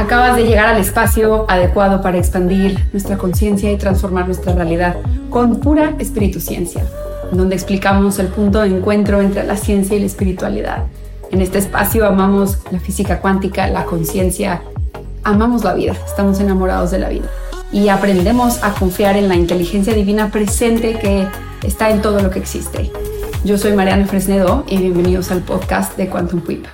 Acabas de llegar al espacio adecuado para expandir nuestra conciencia y transformar nuestra realidad con pura espíritu ciencia, donde explicamos el punto de encuentro entre la ciencia y la espiritualidad. En este espacio amamos la física cuántica, la conciencia, amamos la vida, estamos enamorados de la vida y aprendemos a confiar en la inteligencia divina presente que está en todo lo que existe. Yo soy Mariana Fresnedo y bienvenidos al podcast de Quantum Quip.